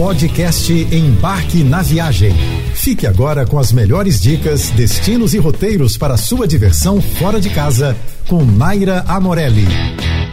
Podcast Embarque na Viagem. Fique agora com as melhores dicas, destinos e roteiros para sua diversão fora de casa com Naira Amorelli.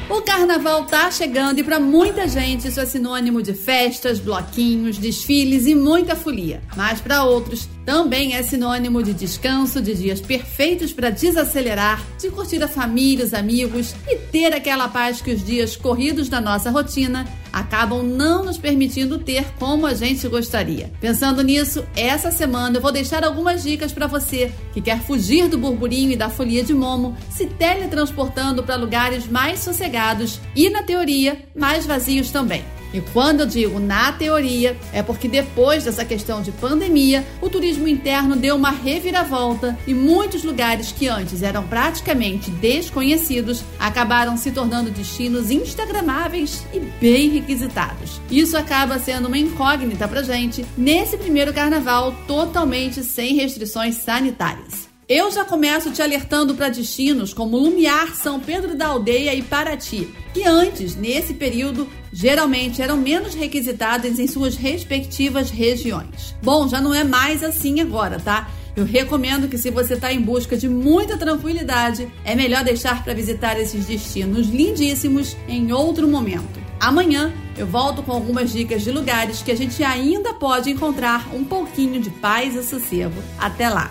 O carnaval tá chegando e para muita gente isso é sinônimo de festas, bloquinhos, desfiles e muita folia. Mas para outros também é sinônimo de descanso, de dias perfeitos para desacelerar, de curtir a família, os amigos e ter aquela paz que os dias corridos da nossa rotina acabam não nos permitindo ter como a gente gostaria. Pensando nisso, essa semana eu vou deixar algumas dicas para você que quer fugir do burburinho e da folia de Momo, se teletransportando para lugares mais sossegados e, na teoria, mais vazios também. E quando eu digo na teoria, é porque depois dessa questão de pandemia, o turismo interno deu uma reviravolta e muitos lugares que antes eram praticamente desconhecidos acabaram se tornando destinos instagramáveis e bem requisitados. Isso acaba sendo uma incógnita pra gente nesse primeiro carnaval totalmente sem restrições sanitárias. Eu já começo te alertando para destinos como Lumiar, São Pedro da Aldeia e Paraty, que antes, nesse período, geralmente eram menos requisitadas em suas respectivas regiões. Bom, já não é mais assim agora, tá? Eu recomendo que, se você está em busca de muita tranquilidade, é melhor deixar para visitar esses destinos lindíssimos em outro momento. Amanhã eu volto com algumas dicas de lugares que a gente ainda pode encontrar um pouquinho de paz e sossego. Até lá!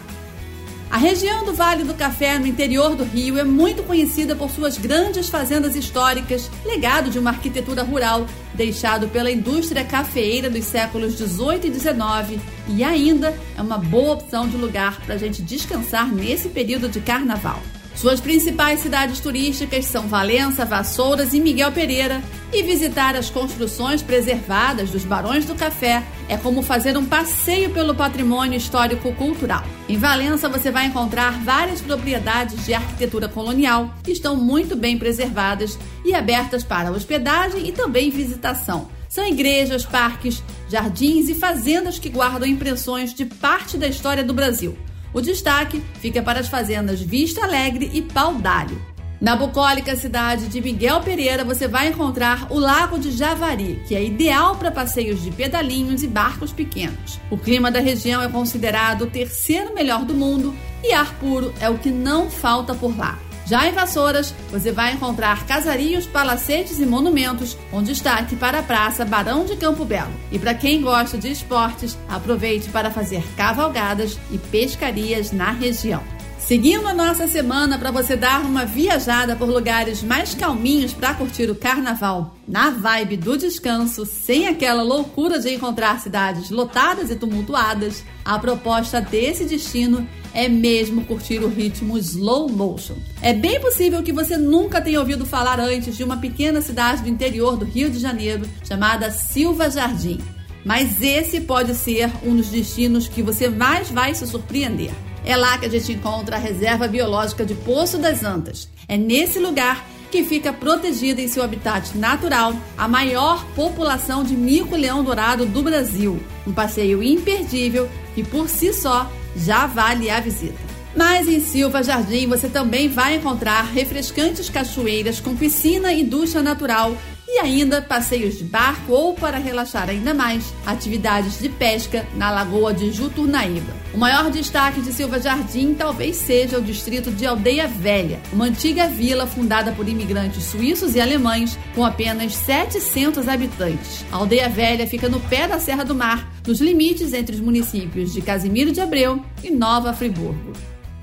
A região do Vale do Café, no interior do Rio, é muito conhecida por suas grandes fazendas históricas, legado de uma arquitetura rural deixado pela indústria cafeeira dos séculos 18 e 19, e ainda é uma boa opção de lugar para a gente descansar nesse período de carnaval. Suas principais cidades turísticas são Valença, Vassouras e Miguel Pereira, e visitar as construções preservadas dos Barões do Café é como fazer um passeio pelo patrimônio histórico-cultural. Em Valença você vai encontrar várias propriedades de arquitetura colonial que estão muito bem preservadas e abertas para hospedagem e também visitação. São igrejas, parques, jardins e fazendas que guardam impressões de parte da história do Brasil. O destaque fica para as fazendas Vista Alegre e Pau d'Alho. Na bucólica cidade de Miguel Pereira, você vai encontrar o Lago de Javari, que é ideal para passeios de pedalinhos e barcos pequenos. O clima da região é considerado o terceiro melhor do mundo e ar puro é o que não falta por lá. Já em Vassouras, você vai encontrar casarios, palacetes e monumentos, com destaque para a Praça Barão de Campo Belo. E para quem gosta de esportes, aproveite para fazer cavalgadas e pescarias na região. Seguindo a nossa semana para você dar uma viajada por lugares mais calminhos para curtir o carnaval, na vibe do descanso, sem aquela loucura de encontrar cidades lotadas e tumultuadas, a proposta desse destino é mesmo curtir o ritmo slow motion. É bem possível que você nunca tenha ouvido falar antes de uma pequena cidade do interior do Rio de Janeiro chamada Silva Jardim. Mas esse pode ser um dos destinos que você mais vai se surpreender. É lá que a gente encontra a reserva biológica de Poço das Antas. É nesse lugar que fica protegida em seu habitat natural a maior população de mico-leão dourado do Brasil. Um passeio imperdível que por si só já vale a visita. Mas em Silva Jardim você também vai encontrar refrescantes cachoeiras com piscina e ducha natural e ainda passeios de barco ou, para relaxar ainda mais, atividades de pesca na Lagoa de Juturnaíba. O maior destaque de Silva Jardim talvez seja o distrito de Aldeia Velha, uma antiga vila fundada por imigrantes suíços e alemães com apenas 700 habitantes. A Aldeia Velha fica no pé da Serra do Mar, nos limites entre os municípios de Casimiro de Abreu e Nova Friburgo.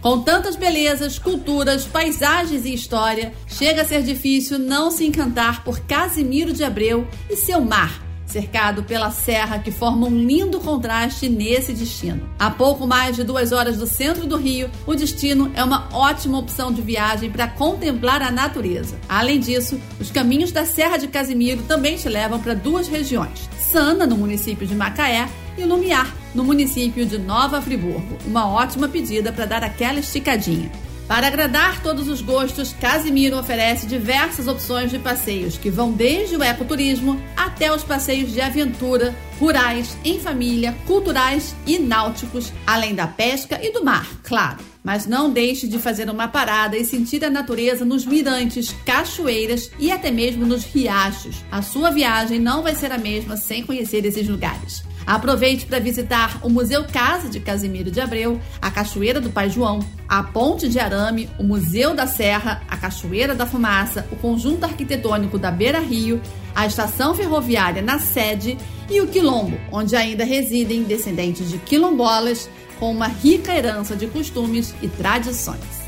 Com tantas belezas, culturas, paisagens e história, chega a ser difícil não se encantar por Casimiro de Abreu e seu mar, cercado pela serra que forma um lindo contraste nesse destino. A pouco mais de duas horas do centro do Rio, o destino é uma ótima opção de viagem para contemplar a natureza. Além disso, os caminhos da Serra de Casimiro também te levam para duas regiões: Sana, no município de Macaé, e Lumiar, no município de Nova Friburgo. Uma ótima pedida para dar aquela esticadinha. Para agradar todos os gostos, Casimiro oferece diversas opções de passeios que vão desde o ecoturismo até os passeios de aventura, rurais, em família, culturais e náuticos, além da pesca e do mar, claro. Mas não deixe de fazer uma parada e sentir a natureza nos mirantes, cachoeiras e até mesmo nos riachos. A sua viagem não vai ser a mesma sem conhecer esses lugares. Aproveite para visitar o Museu Casa de Casimiro de Abreu, a Cachoeira do Pai João, a Ponte de Arame, o Museu da Serra, a Cachoeira da Fumaça, o Conjunto Arquitetônico da Beira Rio, a Estação Ferroviária na sede e o Quilombo, onde ainda residem descendentes de quilombolas com uma rica herança de costumes e tradições.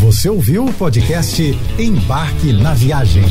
Você ouviu o podcast Embarque na Viagem.